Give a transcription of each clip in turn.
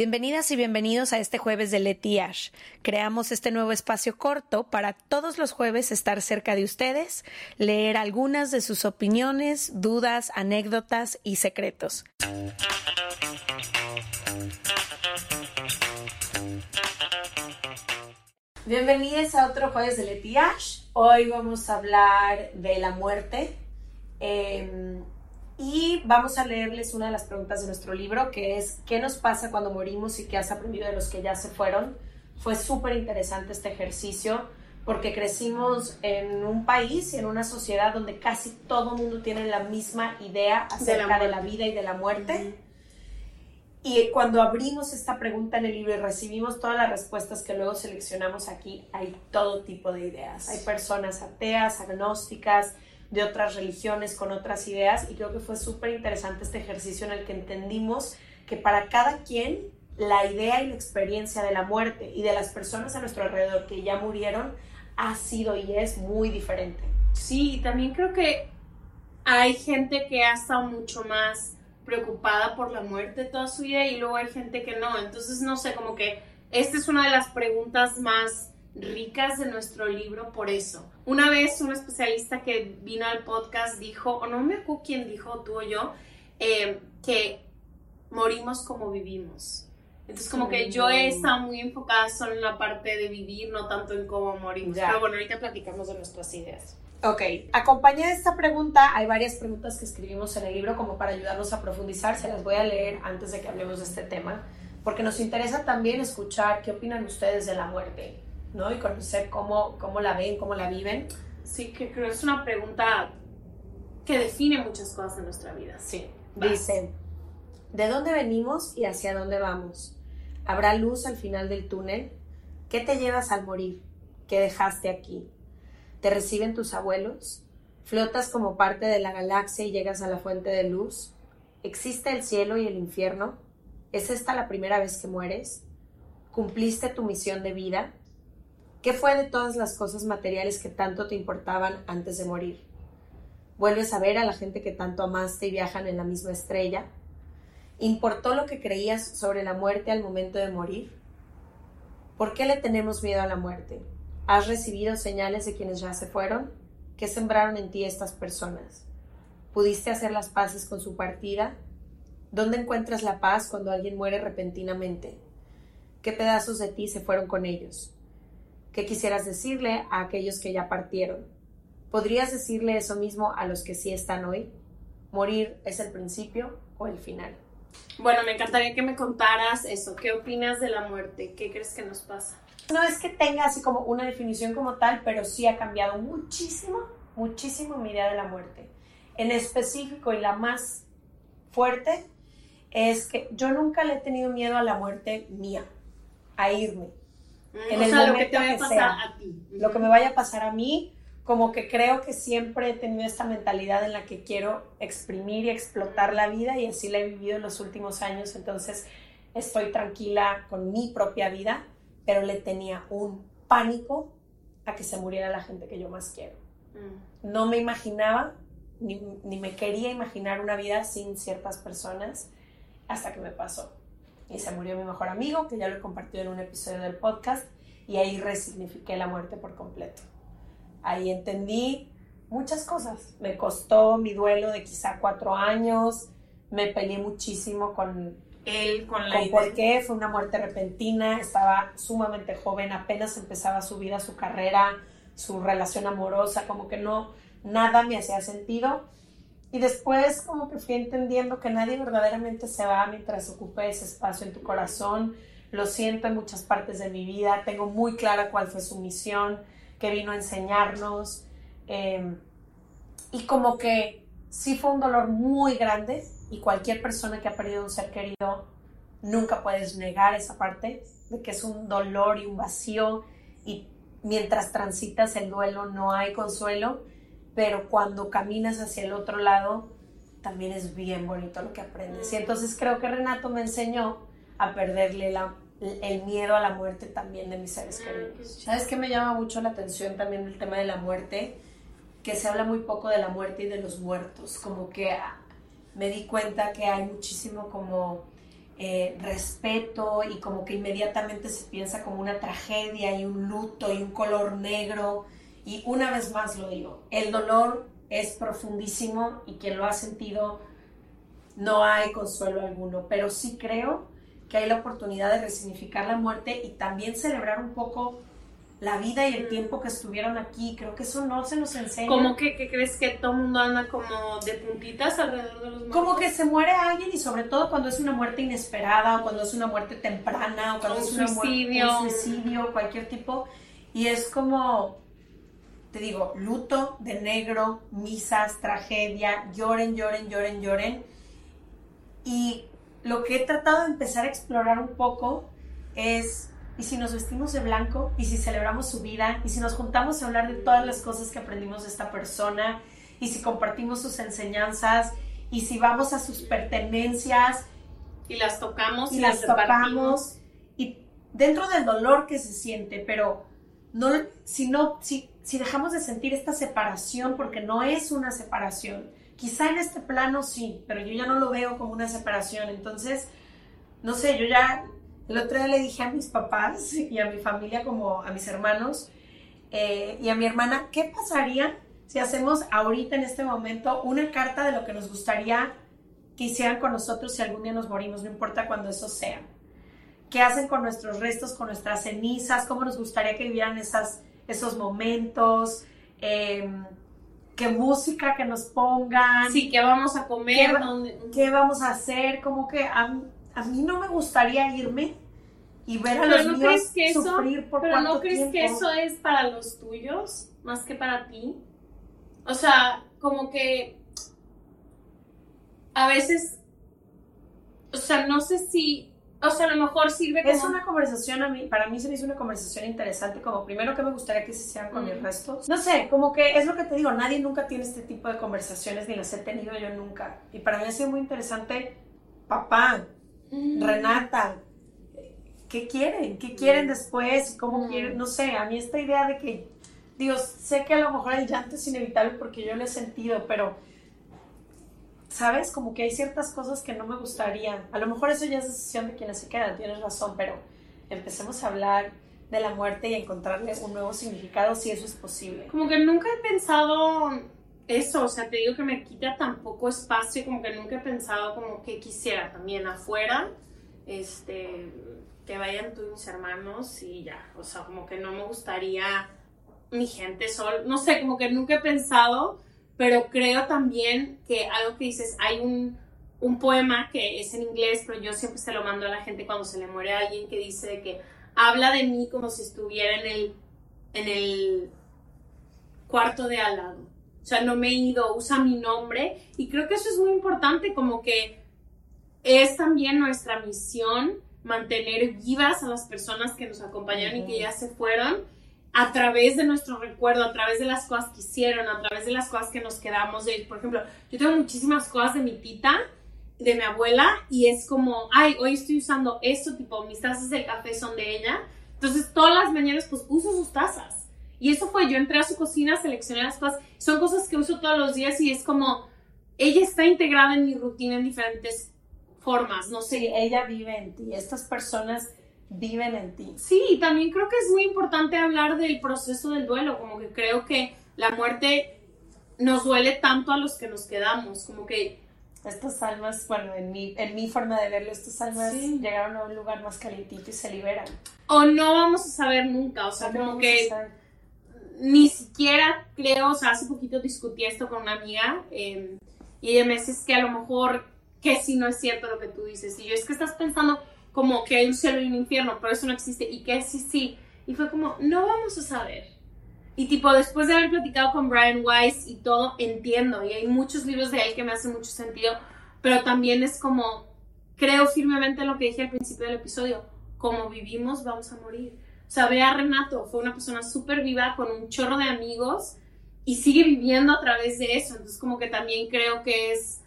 Bienvenidas y bienvenidos a este jueves de Leti Ash. Creamos este nuevo espacio corto para todos los jueves estar cerca de ustedes, leer algunas de sus opiniones, dudas, anécdotas y secretos. Bienvenidos a otro jueves de Leti Ash. Hoy vamos a hablar de la muerte. Em, y vamos a leerles una de las preguntas de nuestro libro, que es ¿qué nos pasa cuando morimos y qué has aprendido de los que ya se fueron? Fue súper interesante este ejercicio porque crecimos en un país y en una sociedad donde casi todo el mundo tiene la misma idea acerca de la, vida y de la muerte. Y cuando abrimos esta pregunta en el libro y recibimos todas las respuestas que luego seleccionamos aquí, hay todo tipo de ideas. Hay personas ateas, agnósticas, de otras religiones, con otras ideas, y creo que fue súper interesante este ejercicio en el que entendimos que para cada quien la idea y la experiencia de la muerte y de las personas a nuestro alrededor que ya murieron ha sido y es muy diferente. Sí, también creo que hay gente que ha estado mucho más preocupada por la muerte toda su vida y luego hay gente que no. Entonces, no sé, como que esta es una de las preguntas más ricas de nuestro libro por eso. Una vez un especialista que vino al podcast dijo, o no me acuerdo quién dijo, tú o yo, eh, que morimos como vivimos. Entonces como que yo he estado muy enfocada solo en la parte de vivir, no tanto en cómo morimos. Pero bueno, ahorita platicamos de nuestras ideas. Ok, acompañada de esta pregunta, hay varias preguntas que escribimos en el libro como para ayudarnos a profundizar, se las voy a leer antes de que hablemos de este tema, porque nos interesa también escuchar qué opinan ustedes de la muerte. ¿No? Y conocer cómo, cómo la ven, cómo la viven. Sí, que creo que es una pregunta que define muchas cosas en nuestra vida. Sí. Dice, ¿de dónde venimos y hacia dónde vamos? ¿Habrá luz al final del túnel? ¿Qué te llevas al morir? ¿Qué dejaste aquí? ¿Te reciben tus abuelos? ¿Flotas como parte de la galaxia y llegas a la fuente de luz? ¿Existe el cielo y el infierno? ¿Es esta la primera vez que mueres? ¿Cumpliste tu misión de vida? ¿Qué fue de todas las cosas materiales que tanto te importaban antes de morir? ¿Vuelves a ver a la gente que tanto amaste y viajan en la misma estrella? ¿Importó lo que creías sobre la muerte al momento de morir? ¿Por qué le tenemos miedo a la muerte? ¿Has recibido señales de quienes ya se fueron? ¿Qué sembraron en ti estas personas? ¿Pudiste hacer las paces con su partida? ¿Dónde encuentras la paz cuando alguien muere repentinamente? ¿Qué pedazos de ti se fueron con ellos? ¿Qué quisieras decirle a aquellos que ya partieron? ¿Podrías decirle eso mismo a los que sí están hoy? ¿Morir es el principio o el final? Bueno, me encantaría que me contaras eso. ¿Qué opinas de la muerte? ¿Qué crees que nos pasa? No es que tenga así como una definición como tal, pero sí ha cambiado muchísimo, muchísimo mi idea de la muerte. En específico y la más fuerte es que yo nunca le he tenido miedo a la muerte mía, a irme en el momento lo que te vaya a pasar a ti. Lo que me vaya a pasar a mí, como que creo que siempre he tenido esta mentalidad en la que quiero exprimir y explotar la vida y así la he vivido en los últimos años, entonces estoy tranquila con mi propia vida, pero le tenía un pánico a que se muriera la gente que yo más quiero. Mm. No me imaginaba, ni, ni me quería imaginar una vida sin ciertas personas hasta que me pasó y se murió mi mejor amigo, que ya lo he compartido en un episodio del podcast, y ahí resignifiqué la muerte por completo. Ahí entendí muchas cosas. Me costó mi duelo de quizá cuatro años, me peleé muchísimo con él, con la con por qué, fue una muerte repentina, estaba sumamente joven, apenas empezaba su vida, su carrera, su relación amorosa, como que no, nada me hacía sentido y después como que fui entendiendo que nadie verdaderamente se va mientras ocupe ese espacio en tu corazón. Lo siento en muchas partes de mi vida. Tengo muy clara cuál fue su misión, que vino a enseñarnos. Em, y como que sí fue un dolor muy grande y cualquier persona que ha perdido un ser querido nunca puedes negar esa parte de que es un dolor y un vacío y mientras transitas el duelo no hay consuelo pero cuando caminas hacia el otro lado, también es bien bonito lo que aprendes. Y entonces creo que Renato me enseñó a perderle el miedo a la muerte también de mis seres queridos. ¿Sabes qué me llama mucho la atención también el tema de la muerte? Que se habla muy poco de la muerte y de los muertos, como que ah, me di cuenta que hay muchísimo como eh, respeto y como que inmediatamente se piensa como una tragedia y un luto y un color negro. Y una vez más lo digo, el dolor es profundísimo y quien lo ha sentido no hay consuelo alguno, pero sí creo que hay la oportunidad de resignificar la muerte y también celebrar un poco la vida y el tiempo que estuvieron aquí. Creo que eso no se nos enseña. ¿Cómo que, crees que todo mundo anda como de puntitas alrededor de los muertos? Como que se muere alguien y sobre todo cuando es una muerte inesperada o cuando es una muerte temprana o cuando es una suicidio. Muerte, un suicidio, cualquier tipo. Y es como, te digo, luto de negro, misas, tragedia, lloren, lloren, lloren, lloren. Y lo que he tratado de empezar a explorar un poco es y si nos vestimos de blanco, y si celebramos su vida, y si nos juntamos a hablar de todas las cosas que aprendimos de esta persona, y si compartimos sus enseñanzas, y si vamos a sus pertenencias. Y las tocamos y, las, tocamos. Y dentro del dolor que se siente, pero no, si, no, si, si dejamos de sentir esta separación, porque no es una separación, quizá en este plano sí, pero yo ya no lo veo como una separación. Entonces, no sé, yo ya el otro día le dije a mis papás y a mi familia, como a mis hermanos eh, y a mi hermana, ¿qué pasaría si hacemos ahorita en este momento una carta de lo que nos gustaría que hicieran con nosotros si algún día nos morimos, no importa cuándo eso sea? ¿Qué hacen con nuestros restos, con nuestras cenizas? ¿Cómo nos gustaría que vivieran esas, esos momentos? Em, ¿Qué música que nos pongan? Sí, ¿qué vamos a comer? ¿Qué, vamos a hacer? Como que a mí no me gustaría irme y ver a los no que sufrir por Pero ¿no crees que eso es para los tuyos más que para ti? O sea, como que a veces, o sea, no sé si, o sea, a lo mejor sirve como... Es una conversación, a mí, para mí se me hizo una conversación interesante, como primero que me gustaría que se hicieran con mis restos. No sé, como que es lo que te digo, nadie nunca tiene este tipo de conversaciones, ni las he tenido yo nunca. Y para mí ha sido muy interesante, papá, Renata, ¿qué quieren? ¿Qué quieren después? ¿Cómo quieren? No sé, a mí esta idea de que, Dios, sé que a lo mejor el llanto es inevitable porque yo lo he sentido, pero, ¿sabes? Como que hay ciertas cosas que no me gustaría. A lo mejor eso ya es decisión de quienes se quedan, tienes razón, pero empecemos a hablar de la muerte y encontrarle un nuevo significado si eso es posible. Como que nunca he pensado eso, o sea, te digo que me quita tan poco espacio, como que nunca he pensado como que quisiera también afuera, este, que vayan tú y mis hermanos y ya, o sea, como que no me gustaría mi gente sol, no sé, como que nunca he pensado, pero creo también que algo que dices, hay un, un poema que es en inglés, pero yo siempre se lo mando a la gente cuando se le muere a alguien que dice que habla de mí como si estuviera en el, en el cuarto de al lado. O sea, no me he ido, usa mi nombre. Y creo que eso es muy importante, como que es también nuestra misión mantener vivas a las personas que nos acompañaron y que ya se fueron a través de nuestro recuerdo, a través de las cosas que hicieron, a través de las cosas que nos quedamos de Por ejemplo, yo tengo muchísimas cosas de mi tita, de mi abuela, y es como, ay, hoy estoy usando esto, tipo, mis tazas de café son de ella. Entonces, todas las mañanas, pues, uso sus tazas. Y eso fue, yo entré a su cocina, seleccioné las cosas, son cosas que uso todos los días y es como, ella está integrada en mi rutina en diferentes formas, no sé. Sí, ella vive en ti, estas personas viven en ti. Sí, también creo que es muy importante hablar del proceso del duelo, como que creo que la muerte nos duele tanto a los que nos quedamos, como que... Estas almas, bueno, en mi, en mi forma de verlo, estas almas llegaron a un lugar más calientito y se liberan. O no vamos a saber nunca, o sea, como que ni siquiera creo, o sea, hace poquito discutí esto con una amiga em, y ella me dice que a lo mejor que si no es cierto lo que tú dices. Y yo es que estás pensando como que hay un cielo y un infierno, pero eso no existe. Y que sí, sí. Y fue como, no vamos a saber. Y tipo, después de haber platicado con Brian Weiss y todo, entiendo. Y hay muchos libros de él que me hacen mucho sentido. Pero también es como, creo firmemente en lo que dije al principio del episodio. Como vivimos, vamos a morir. O sea, ve a Renato, fue una persona súper viva, con un chorro de amigos y sigue viviendo a través de eso. Entonces, como que también creo que es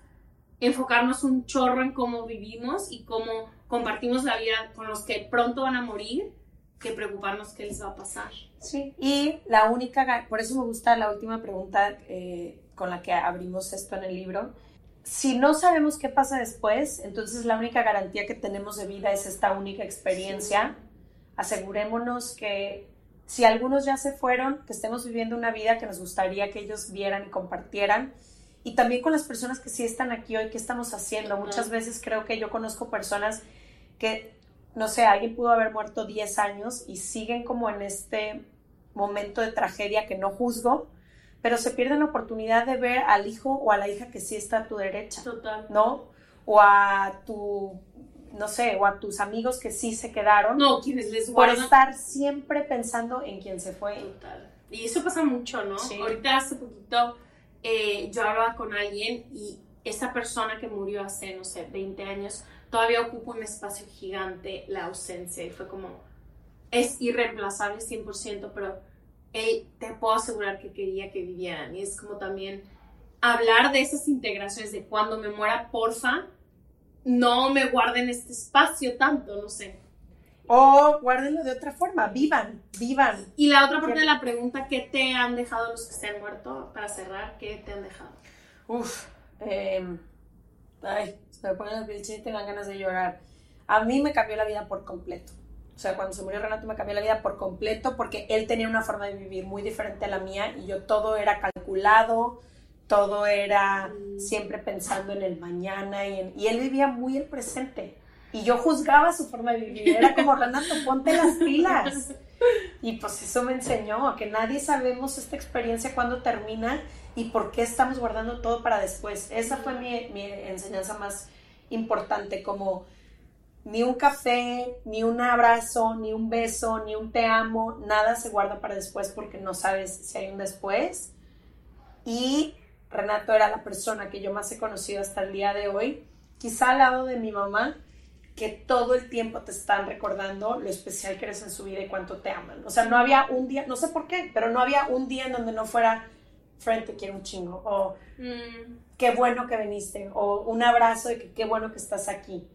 enfocarnos un chorro en cómo vivimos y cómo compartimos la vida con los que pronto van a morir que preocuparnos qué les va a pasar. Sí, y la única, por eso me gusta la última pregunta eh, con la que abrimos esto en el libro, si no sabemos qué pasa después, entonces la única garantía que tenemos de vida es esta única experiencia. Asegurémonos que si algunos ya se fueron, que estemos viviendo una vida que nos gustaría que ellos vieran y compartieran. Y también con las personas que sí están aquí hoy, ¿qué estamos haciendo? Muchas veces creo que yo conozco personas que, no sé, alguien pudo haber muerto 10 años y siguen como en este momento de tragedia que no juzgo, pero se pierden la oportunidad de ver al hijo o a la hija que sí está a tu derecha. Total. ¿No? O a tu no sé, o a tus amigos que sí se quedaron. No, quienes les Por guardan. estar siempre pensando en quién se fue. Total. Y eso pasa mucho, ¿no? Sí. Ahorita hace poquito eh, yo hablaba con alguien y esa persona que murió hace, no sé, 20 años, todavía ocupa un espacio gigante la ausencia y fue como, es irreemplazable 100%, pero te puedo asegurar que quería que vivieran. Y es como también hablar de esas integraciones de cuando me muera, porfa, no me guarden este espacio tanto, no sé. O guárdenlo de otra forma, vivan, vivan. Y la otra parte de la pregunta, ¿qué te han dejado los que se han muerto? Para cerrar, ¿qué te han dejado? Uf, eh, ay, se me ponen piel chinita y dan ganas de llorar. A mí me cambió la vida por completo. O sea, cuando se murió Renato me cambió la vida por completo porque él tenía una forma de vivir muy diferente a la mía y yo todo era calculado, todo era siempre pensando en el mañana y, en- y él vivía muy el presente. Y yo juzgaba su forma de vivir. Era como, Renato, ponte las pilas. Y pues eso me enseñó que nadie sabemos esta experiencia cuándo termina y por qué estamos guardando todo para después. Esa fue mi, mi enseñanza más importante, como ni un café, ni un abrazo, ni un beso, ni un te amo, nada se guarda para después porque no sabes si hay un después. Y Renato era la persona que yo más he conocido hasta el día de hoy, quizá al lado de mi mamá, que todo el tiempo te están recordando lo especial que eres en su vida y cuánto te aman. O sea, no había un día, no sé por qué, pero no había un día en donde no fuera, friend, te quiero un chingo, o Mm, qué bueno que viniste, o un abrazo de que qué bueno que estás aquí.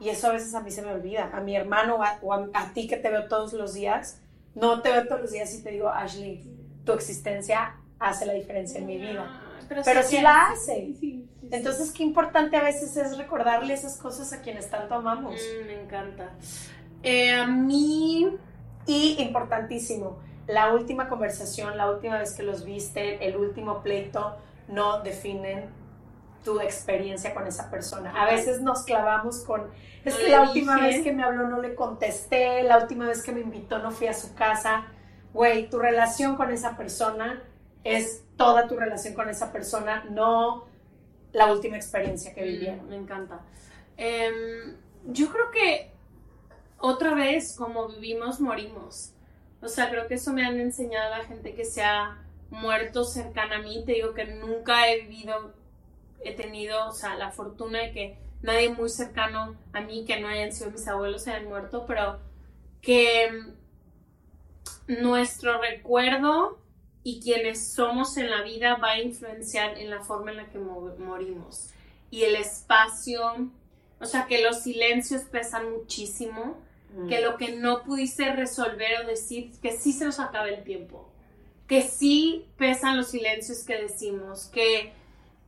Y eso a veces a mí se me olvida. A mi hermano o a, o a- a ti que te veo todos los días, no te veo todos los días y te digo, Ashley, tu existencia hace la diferencia en mi vida. Ay, Pero sí la hace. Sí, sí, sí. Entonces, qué importante a veces es recordarle esas cosas a quienes tanto amamos. Mm, me encanta. Eh, a mí, Y importantísimo, la última conversación, la última vez que los viste, el último pleito, no definen tu experiencia con esa persona. A veces nos clavamos con, es No que la última vez que me habló no le contesté, la última vez que me invitó no fui a su casa. Güey, tu relación con esa persona es toda tu relación con esa persona, no la última experiencia que vivieron. Mm, me encanta. Em, yo creo que otra vez, como vivimos, morimos. O sea, creo que eso me han enseñado la gente que se ha muerto cercana a mí. Te digo que nunca he vivido, he tenido, o sea, la fortuna de que nadie muy cercano a mí, que no hayan sido mis abuelos, se hayan muerto, pero que nuestro recuerdo y quienes somos en la vida va a influenciar en la forma en la que mo- morimos. Y el espacio, o sea, que los silencios pesan muchísimo, que lo que no pudiste resolver o decir, que sí se nos acaba el tiempo, que sí pesan los silencios que decimos, que,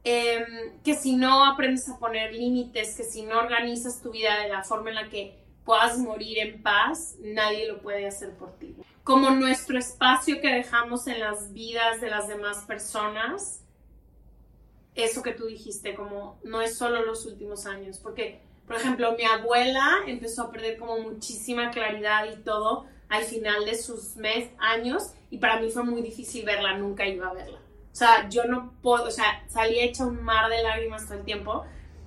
em, que si no aprendes a poner límites, que si no organizas tu vida de la forma en la que puedas morir en paz, nadie lo puede hacer por ti. Como nuestro espacio que dejamos en las vidas de las demás personas, eso que tú dijiste, como no es solo los últimos años, porque, por ejemplo, mi abuela empezó a perder como muchísima claridad y todo al final de sus mes, años, y para mí fue muy difícil verla, nunca iba a verla. O sea, yo no puedo, o sea, salí hecha un mar de lágrimas todo el tiempo,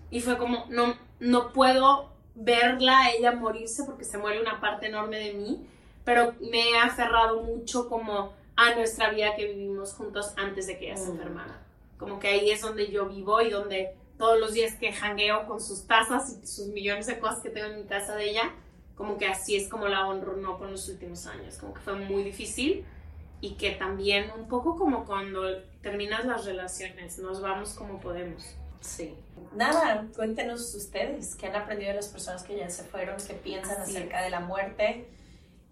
y fue como, no, no puedo verla ella morirse porque se muere una parte enorme de mí, pero me he aferrado mucho como a nuestra vida que vivimos juntos antes de que ella se Mm. enfermara. Como que ahí es donde yo vivo y donde todos los días que jangueo con sus tazas y sus millones de cosas que tengo en mi casa de ella, como que así es como la honro, no con los últimos años. Como que fue muy difícil y que también un poco como cuando terminas las relaciones, nos vamos como podemos. Sí. Nada, cuéntenos ustedes qué han aprendido de las personas que ya se fueron, qué piensan Así acerca de la muerte